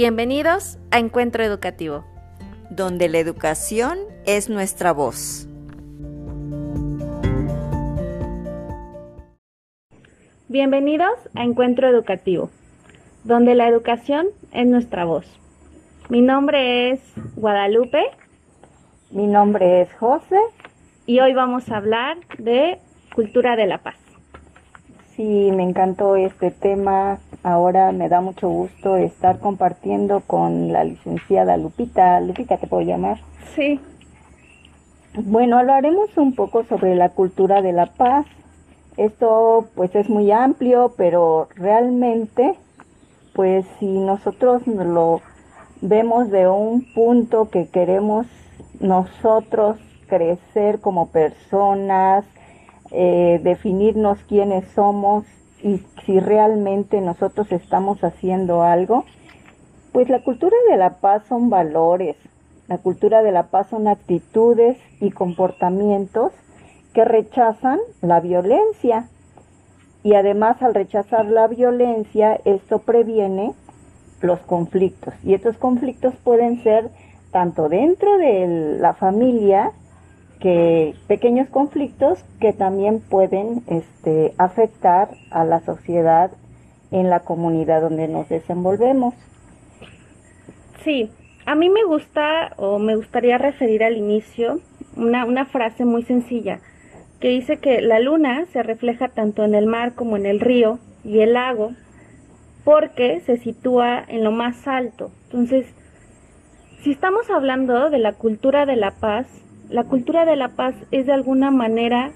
Bienvenidos a Encuentro Educativo, donde la educación es nuestra voz. Bienvenidos a Encuentro Educativo, donde la educación es nuestra voz. Mi nombre es Guadalupe. Mi nombre es José. Y hoy vamos a hablar de cultura de la paz. Sí, me encantó este tema. Ahora me da mucho gusto estar compartiendo con la licenciada Lupita. Lupita, ¿te puedo llamar? Sí. Bueno, hablaremos un poco sobre la cultura de la paz. Esto pues es muy amplio, pero realmente pues si nosotros lo vemos de un punto que queremos nosotros crecer como personas, eh, definirnos quiénes somos y si realmente nosotros estamos haciendo algo, pues la cultura de la paz son valores, la cultura de la paz son actitudes y comportamientos que rechazan la violencia. Y además al rechazar la violencia, esto previene los conflictos. Y estos conflictos pueden ser tanto dentro de la familia que pequeños conflictos que también pueden este, afectar a la sociedad en la comunidad donde nos desenvolvemos. Sí, a mí me gusta o me gustaría referir al inicio una, una frase muy sencilla que dice que la luna se refleja tanto en el mar como en el río y el lago porque se sitúa en lo más alto. Entonces, si estamos hablando de la cultura de la paz, la cultura de la paz es de alguna manera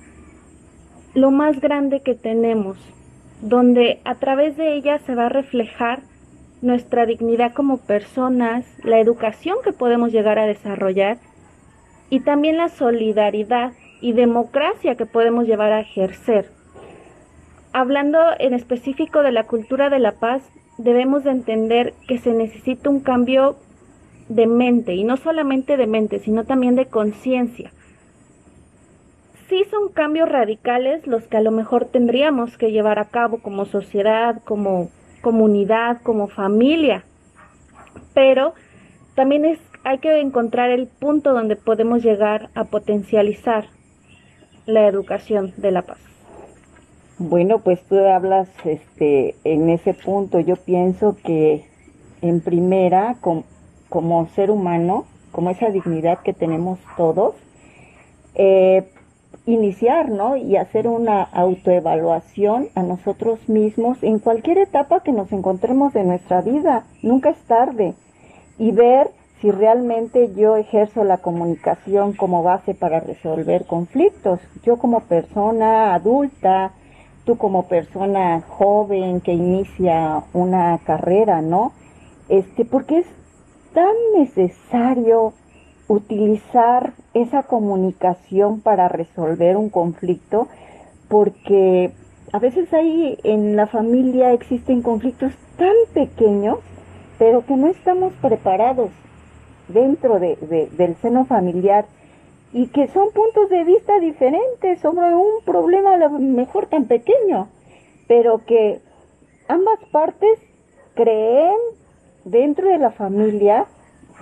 lo más grande que tenemos, donde a través de ella se va a reflejar nuestra dignidad como personas, la educación que podemos llegar a desarrollar y también la solidaridad y democracia que podemos llevar a ejercer. Hablando en específico de la cultura de la paz, debemos de entender que se necesita un cambio de mente, y no solamente de mente, sino también de conciencia. Sí son cambios radicales los que a lo mejor tendríamos que llevar a cabo como sociedad, como comunidad, como familia, pero también es, hay que encontrar el punto donde podemos llegar a potencializar la educación de la paz. Bueno, pues tú hablas este, en ese punto. Yo pienso que en primera, con, como ser humano, como esa dignidad que tenemos todos, eh, iniciar, ¿no? Y hacer una autoevaluación a nosotros mismos en cualquier etapa que nos encontremos de nuestra vida. Nunca es tarde. Y ver si realmente yo ejerzo la comunicación como base para resolver conflictos. Yo como persona adulta, tú como persona joven que inicia una carrera, ¿no? Este, porque es tan necesario utilizar esa comunicación para resolver un conflicto porque a veces ahí en la familia existen conflictos tan pequeños pero que no estamos preparados dentro de, del seno familiar y que son puntos de vista diferentes sobre un problema a lo mejor tan pequeño, pero que ambas partes creen dentro de la familia,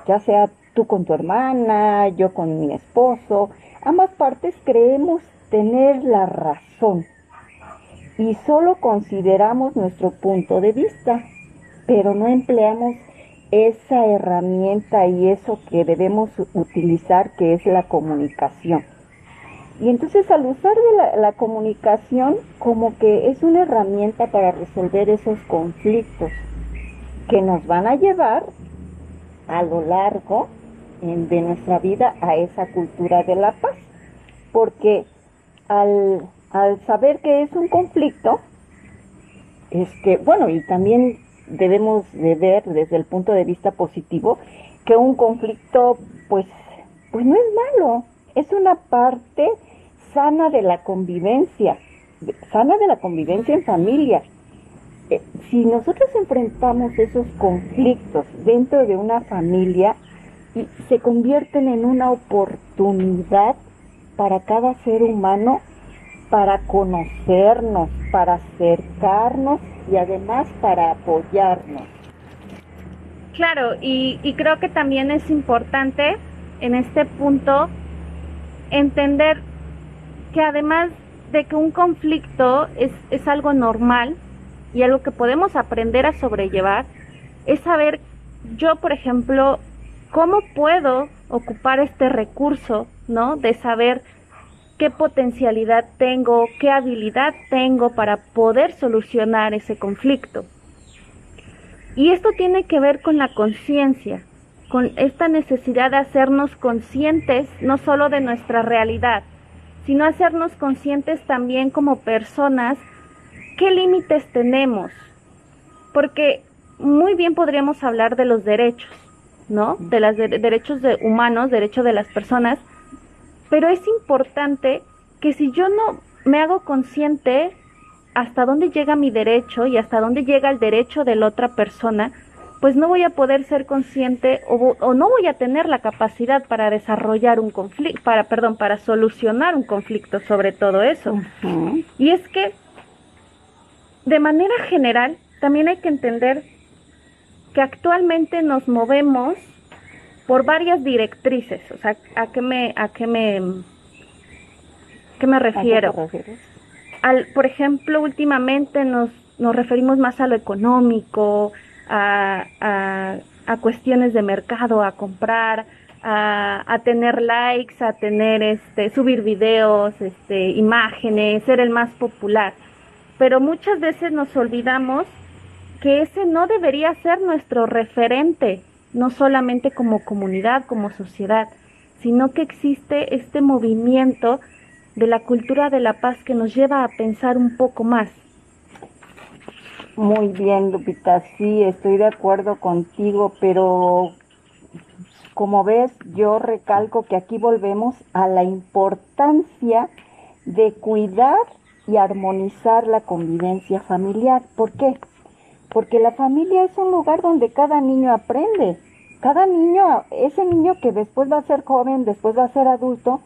ya sea tú con tu hermana, yo con mi esposo, ambas partes creemos tener la razón y solo consideramos nuestro punto de vista, pero no empleamos esa herramienta y eso que debemos utilizar que es la comunicación. Y entonces al usar la, la, comunicación como que es una herramienta para resolver esos conflictos que nos van a llevar a lo largo de nuestra vida a esa cultura de la paz. Porque al, al saber que es un conflicto, es que, bueno, y también debemos de ver desde el punto de vista positivo que un conflicto pues pues no es malo, es una parte sana de la convivencia, sana de la convivencia en familia, si nosotros enfrentamos esos conflictos dentro de una familia, y se convierten en una oportunidad para cada ser humano para conocernos, para acercarnos y además para apoyarnos. Claro, y, y creo que también es importante en este punto entender que además de que un conflicto es, es algo normal y algo que podemos aprender a sobrellevar, es saber yo, por ejemplo, cómo puedo ocupar este recurso, ¿no? De saber qué potencialidad tengo, qué habilidad tengo para poder solucionar ese conflicto. Y esto tiene que ver con la conciencia, con esta necesidad de hacernos conscientes no solo de nuestra realidad, sino hacernos conscientes también como personas qué límites tenemos. Porque muy bien podríamos hablar de los derechos, ¿no? De los derechos de humanos, derecho de las personas, pero es importante que si yo no me hago consciente hasta dónde llega mi derecho y hasta dónde llega el derecho de la otra persona, pues no voy a poder ser consciente o, no voy a tener la capacidad para desarrollar un conflicto, para, perdón, para solucionar un conflicto sobre todo eso. Y es que, de manera general, también hay que entender que actualmente nos movemos por varias directrices. O sea, ¿a qué me, a qué me, qué me refiero? Al, por ejemplo, últimamente nos, nos referimos más a lo económico, a, a, cuestiones de mercado, a comprar, a, a, tener likes, a tener este, subir videos, este, imágenes, ser el más popular. Pero muchas veces nos olvidamos que ese no debería ser nuestro referente, no solamente como comunidad, como sociedad, sino que existe este movimiento de la cultura de la paz que nos lleva a pensar un poco más, muy bien, Lupita, sí, estoy de acuerdo contigo, pero como ves, yo recalco que aquí volvemos a la importancia de cuidar y armonizar la convivencia familiar. ¿Por qué? Porque la familia es un lugar donde cada niño aprende. Cada niño, ese niño que después va a ser joven, después va a ser adulto,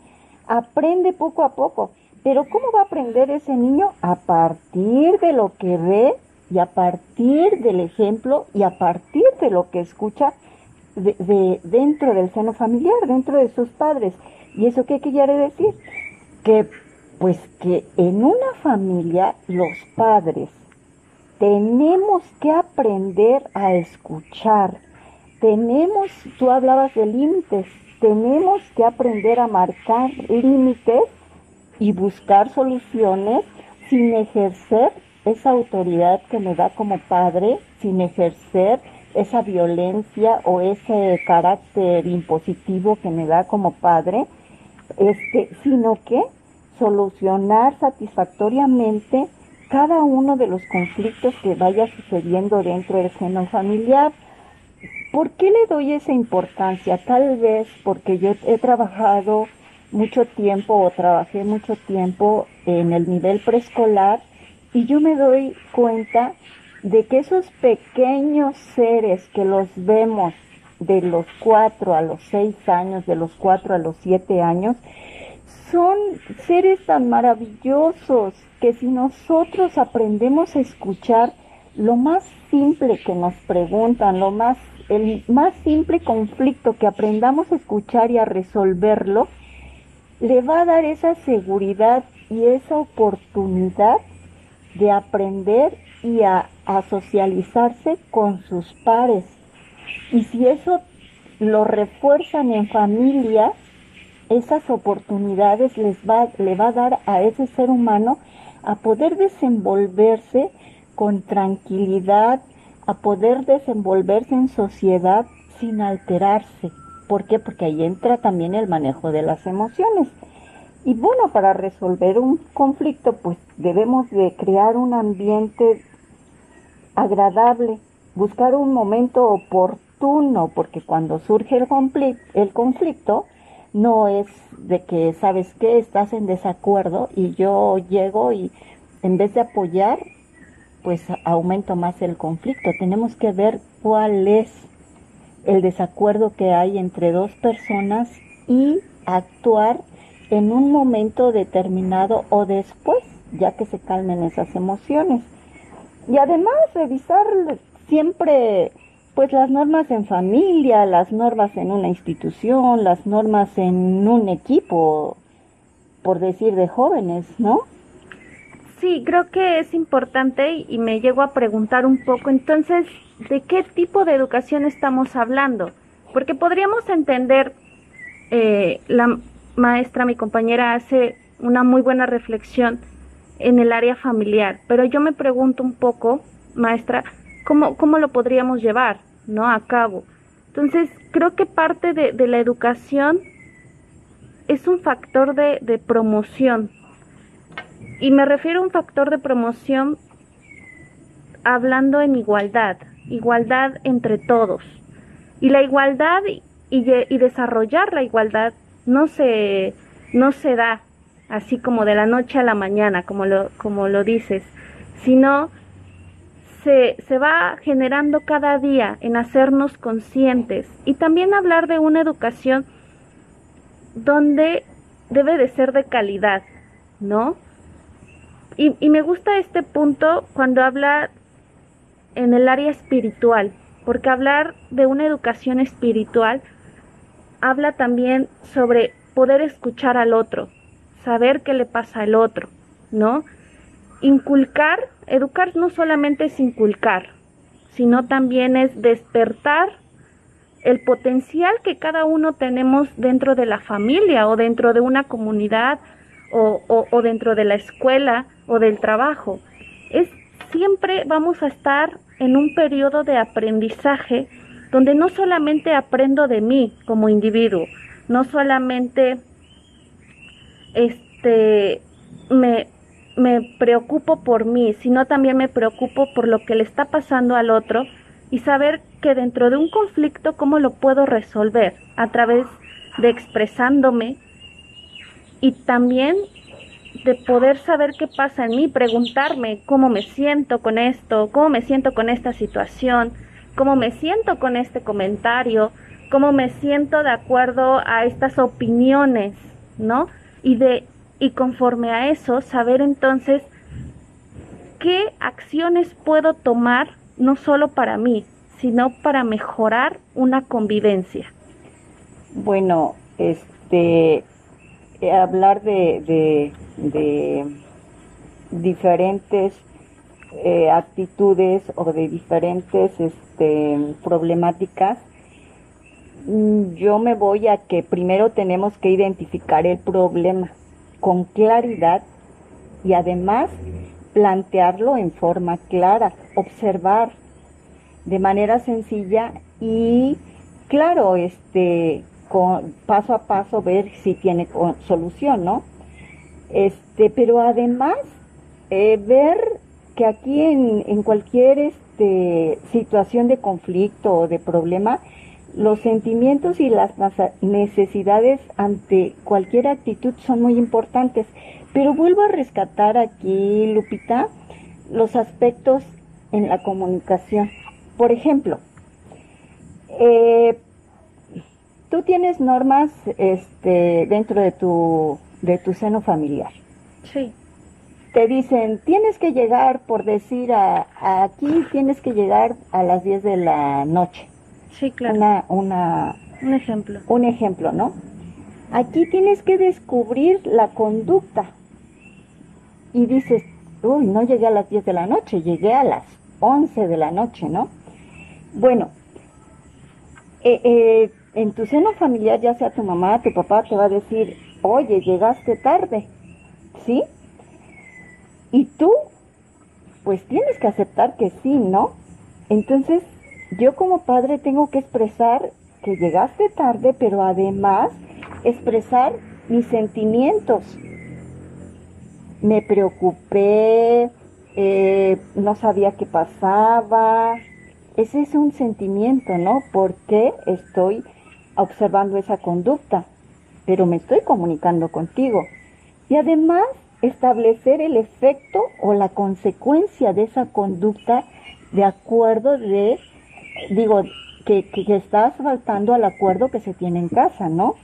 aprende poco a poco. Pero ¿cómo va a aprender ese niño? A partir de lo que ve y a partir del ejemplo y a partir de lo que escucha de, dentro del seno familiar, dentro de sus padres. ¿Y eso qué quiere decir? Que pues que en una familia los padres tenemos que aprender a escuchar. Tenemos, tú hablabas de límites, tenemos que aprender a marcar límites y buscar soluciones sin ejercer esa autoridad que me da como padre sin ejercer esa violencia o ese carácter impositivo que me da como padre, este, sino que solucionar satisfactoriamente cada uno de los conflictos que vaya sucediendo dentro del seno familiar. ¿Por qué le doy esa importancia? Tal vez porque yo he trabajado mucho tiempo o trabajé mucho tiempo en el nivel preescolar y yo me doy cuenta de que esos pequeños seres que los vemos de los cuatro a los seis años, de los cuatro a los siete años, son seres tan maravillosos que si nosotros aprendemos a escuchar lo más simple que nos preguntan, lo más, el más simple conflicto que aprendamos a escuchar y a resolverlo, le va a dar esa seguridad y esa oportunidad de aprender y a, socializarse con sus pares. Y si eso lo refuerzan en familia, esas oportunidades les va, le va a dar a ese ser humano a poder desenvolverse con tranquilidad, a poder desenvolverse en sociedad sin alterarse. ¿Por qué? Porque ahí entra también el manejo de las emociones. Y bueno, para resolver un conflicto, pues debemos de crear un ambiente agradable, buscar un momento oportuno, porque cuando surge el, el conflicto, no es de que, ¿sabes qué? Estás en desacuerdo y yo llego y en vez de apoyar, pues aumento más el conflicto. Tenemos que ver cuál es el desacuerdo que hay entre dos personas y actuar en un momento determinado o después, ya que se calmen esas emociones. Y además revisar siempre pues las normas en familia, las normas en una institución, las normas en un equipo, por decir de jóvenes, ¿no? Sí, creo que es importante y me llego a preguntar un poco entonces, ¿de qué tipo de educación estamos hablando? Porque podríamos entender, eh, la maestra, mi compañera, hace una muy buena reflexión en el área familiar, pero yo me pregunto un poco, maestra, ¿cómo, cómo lo podríamos llevar ¿no? a cabo? Entonces, creo que parte de, de la educación es un factor de, de promoción. Y me refiero a un factor de promoción hablando en igualdad, igualdad entre todos. Y la igualdad y, y, desarrollar la igualdad no se, no se da así como de la noche a la mañana, como lo, como lo dices, sino se, se va generando cada día en hacernos conscientes y también hablar de una educación donde debe de ser de calidad, ¿no? Y, y me gusta este punto cuando habla en el área espiritual, porque hablar de una educación espiritual habla también sobre poder escuchar al otro, saber qué le pasa al otro, ¿no? Inculcar, educar no solamente es inculcar, sino también es despertar el potencial que cada uno tenemos dentro de la familia o dentro de una comunidad o, dentro de la escuela o del trabajo. Es siempre vamos a estar en un periodo de aprendizaje donde no solamente aprendo de mí como individuo, no solamente este me, me preocupo por mí, sino también me preocupo por lo que le está pasando al otro y saber que dentro de un conflicto cómo lo puedo resolver a través de expresándome y también de poder saber qué pasa en mí, preguntarme cómo me siento con esto, cómo me siento con esta situación, cómo me siento con este comentario, cómo me siento de acuerdo a estas opiniones, ¿no? Y de y conforme a eso saber entonces qué acciones puedo tomar no solo para mí, sino para mejorar una convivencia. Bueno, este hablar de, de, diferentes eh, actitudes o de diferentes este, problemáticas, mm, yo me voy a que primero tenemos que identificar el problema con claridad y además plantearlo en forma clara, observar de manera sencilla y claro, este paso a paso ver si tiene solución, ¿no? Este, pero además eh, ver que aquí en, en cualquier este, situación de conflicto o de problema, los sentimientos y las necesidades ante cualquier actitud son muy importantes. Pero vuelvo a rescatar aquí, Lupita, los aspectos en la comunicación. Por ejemplo, eh, tú tienes normas este, dentro de tu, de tu seno familiar. Sí. Te dicen, tienes que llegar, por decir, a, aquí tienes que llegar a las 10 de la noche. Sí, claro. Una, una, un ejemplo. Un ejemplo, ¿no? Aquí tienes que descubrir la conducta. Y dices, uy, no llegué a las 10 de la noche, llegué a las 11 de la noche, ¿no? Bueno, eh, eh, en tu seno familiar, ya sea tu mamá, tu papá, te va a decir, oye, llegaste tarde, ¿sí? Y tú, pues tienes que aceptar que sí, ¿no? Entonces, yo como padre tengo que expresar que llegaste tarde, pero además expresar mis sentimientos. Me preocupé, eh, no sabía qué pasaba. Ese es un sentimiento, ¿no? Porque estoy observando esa conducta, pero me estoy comunicando contigo. Y además establecer el efecto o la consecuencia de esa conducta de acuerdo de digo, que, que, estás faltando al acuerdo que se tiene en casa, ¿no?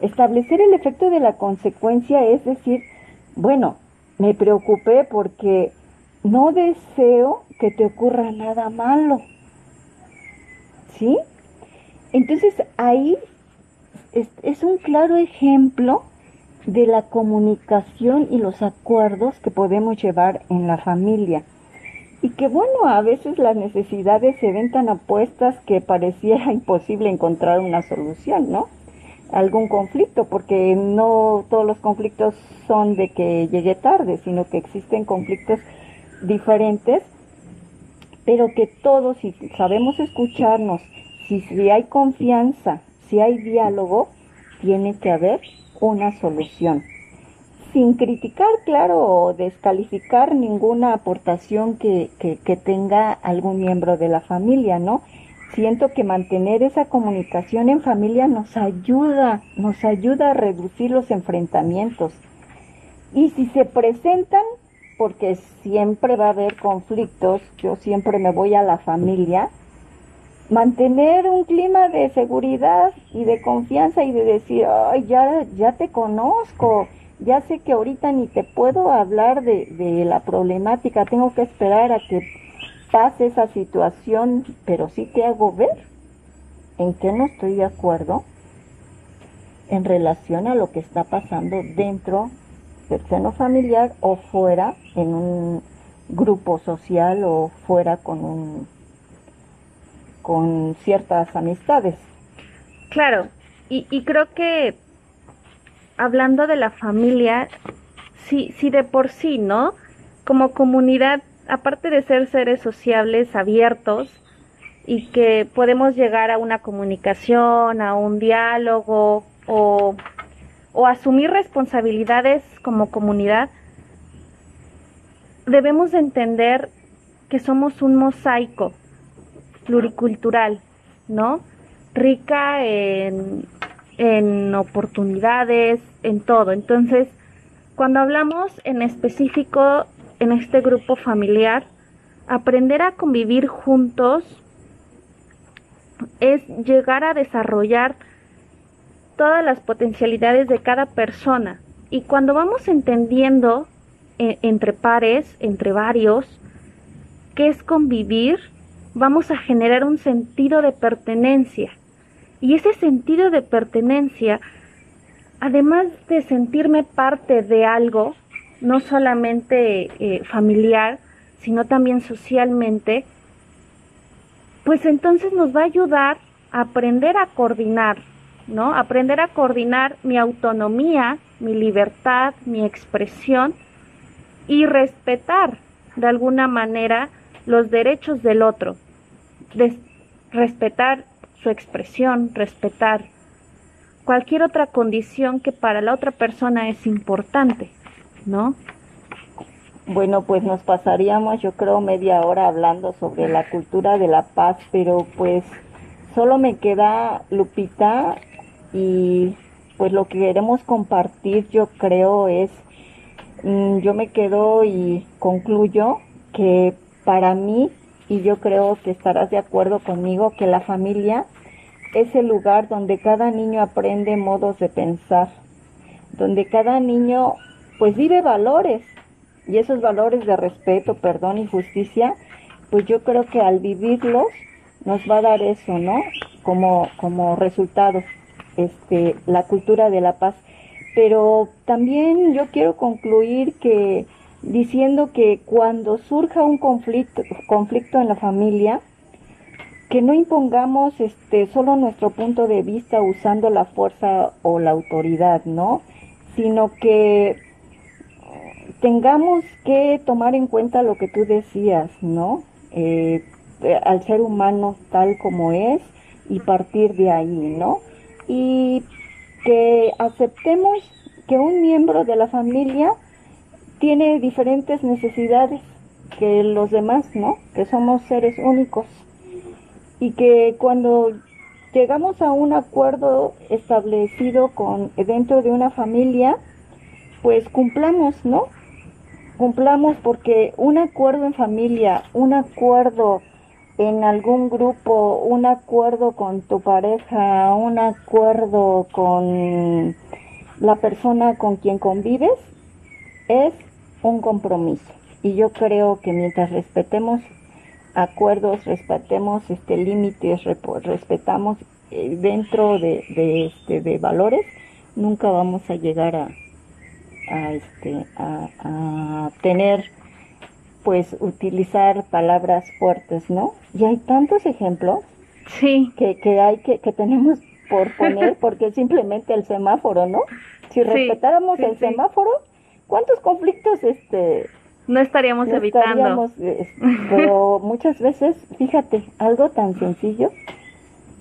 Establecer el efecto de la consecuencia es decir, bueno, me preocupé porque no deseo que te ocurra nada malo. ¿sí? Entonces ahí es, es un claro ejemplo de la comunicación y los acuerdos que podemos llevar en la familia. Y que bueno, a veces las necesidades se ven tan apuestas que pareciera imposible encontrar una solución, ¿no? Algún conflicto, porque no todos los conflictos son de que llegue tarde, sino que existen conflictos diferentes, pero que todos, si sabemos escucharnos, si, si hay confianza, si hay diálogo, tiene que haber una solución. Sin criticar, claro, o descalificar ninguna aportación que, que, tenga algún miembro de la familia, ¿no? Siento que mantener esa comunicación en familia nos ayuda, nos ayuda a reducir los enfrentamientos. Y si se presentan, porque siempre va a haber conflictos, yo siempre me voy a la familia, mantener un clima de seguridad y de confianza y de decir, ay, ya, ya te conozco, ya sé que ahorita ni te puedo hablar de, de la problemática, tengo que esperar a que pase esa situación, pero sí te hago ver en qué no estoy de acuerdo en relación a lo que está pasando dentro del seno familiar o fuera en un grupo social o fuera con un con ciertas amistades. Claro, y, y creo que hablando de la familia, sí de por sí, ¿no? Como comunidad, aparte de ser seres sociables abiertos y que podemos llegar a una comunicación, a un diálogo o, o asumir responsabilidades como comunidad, debemos entender que somos un mosaico pluricultural, ¿no? Rica en, en oportunidades, en todo. Entonces, cuando hablamos en específico en este grupo familiar, aprender a convivir juntos es llegar a desarrollar todas las potencialidades de cada persona. Y cuando vamos entendiendo eh, entre pares, entre varios, qué es convivir, vamos a generar un sentido de pertenencia. Y ese sentido de pertenencia, además de sentirme parte de algo, no solamente eh, familiar, sino también socialmente, pues entonces nos va a ayudar a aprender a coordinar, ¿no? Aprender a coordinar mi autonomía, mi libertad, mi expresión y respetar de alguna manera los derechos del otro, respetar su expresión, respetar cualquier otra condición que para la otra persona es importante, ¿no? Bueno, pues nos pasaríamos yo creo media hora hablando sobre la cultura de la paz, pero pues solo me queda Lupita y pues lo que queremos compartir yo creo es, mm, yo me quedo y concluyo que para mí, y yo creo que estarás de acuerdo conmigo, que la familia es el lugar donde cada niño aprende modos de pensar, donde cada niño pues vive valores y esos valores de respeto, perdón y justicia, pues yo creo que al vivirlos nos va a dar eso, ¿no? Como, como resultado, este, la cultura de la paz. Pero también yo quiero concluir que diciendo que cuando surja un conflicto, conflicto en la familia, que no impongamos este solo nuestro punto de vista usando la fuerza o la autoridad, ¿no? Sino que tengamos que tomar en cuenta lo que tú decías, ¿no? Eh, al ser humano tal como es y partir de ahí, ¿no? Y que aceptemos que un miembro de la familia tiene diferentes necesidades que los demás, ¿no? Que somos seres únicos y que cuando llegamos a un acuerdo establecido con dentro de una familia, pues cumplamos, ¿no? Cumplamos porque un acuerdo en familia, un acuerdo en algún grupo, un acuerdo con tu pareja, un acuerdo con la persona con quien convives, es un compromiso. Y yo creo que mientras respetemos acuerdos, respetemos este límites, respetamos eh, dentro de, de, este, de valores, nunca vamos a llegar a, a, este, a, a tener pues utilizar palabras fuertes, ¿no? Y hay tantos ejemplos sí. que, que hay que, que tenemos por poner, porque es simplemente el semáforo, ¿no? Si respetáramos el semáforo, ¿cuántos conflictos este no estaríamos evitando? pero muchas veces, fíjate, algo tan sencillo,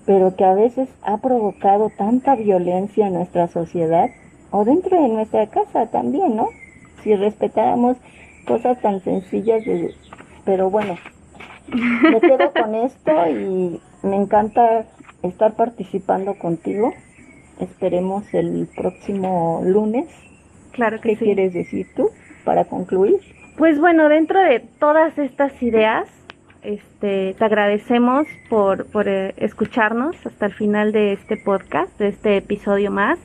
pero que a veces ha provocado tanta violencia en nuestra sociedad o dentro de nuestra casa también, ¿no? Si respetáramos cosas tan sencillas, pero bueno, me quedo con esto y me encanta estar participando contigo. Esperemos el próximo lunes. Claro que ¿Qué quieres decir tú para concluir? Pues bueno, dentro de todas estas ideas, este, te agradecemos por, por eh, escucharnos hasta el final de este podcast, de este episodio más.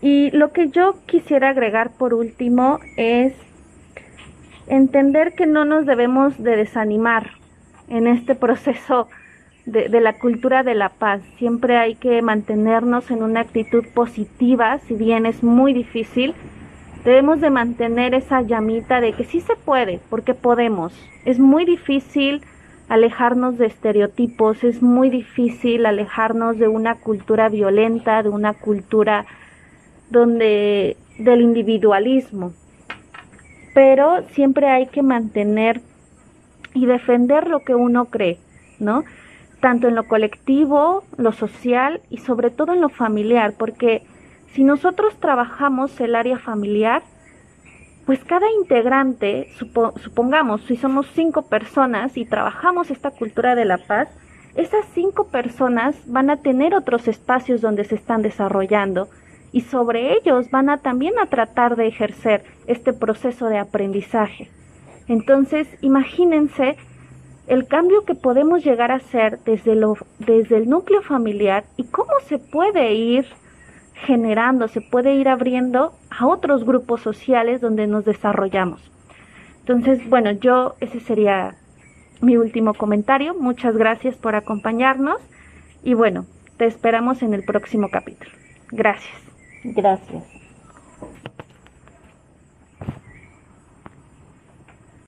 Y lo que yo quisiera agregar por último es entender que no nos debemos de desanimar en este proceso de, la cultura de la paz. Siempre hay que mantenernos en una actitud positiva, si bien es muy difícil. Debemos de mantener esa llamita de que sí se puede, porque podemos. Es muy difícil alejarnos de estereotipos, es muy difícil alejarnos de una cultura violenta, de una cultura donde del individualismo pero siempre hay que mantener y defender lo que uno cree, ¿no? Tanto en lo colectivo, lo social y sobre todo en lo familiar, porque si nosotros trabajamos el área familiar, pues cada integrante, supongamos, si somos cinco personas y trabajamos esta cultura de la paz, esas cinco personas van a tener otros espacios donde se están desarrollando y sobre ellos van a también a tratar de ejercer este proceso de aprendizaje. Entonces, imagínense el cambio que podemos llegar a hacer desde, lo, desde el núcleo familiar y cómo se puede ir generando, se puede ir abriendo a otros grupos sociales donde nos desarrollamos. Entonces, bueno, yo ese sería mi último comentario. Muchas gracias por acompañarnos y bueno, te esperamos en el próximo capítulo. Gracias. Gracias.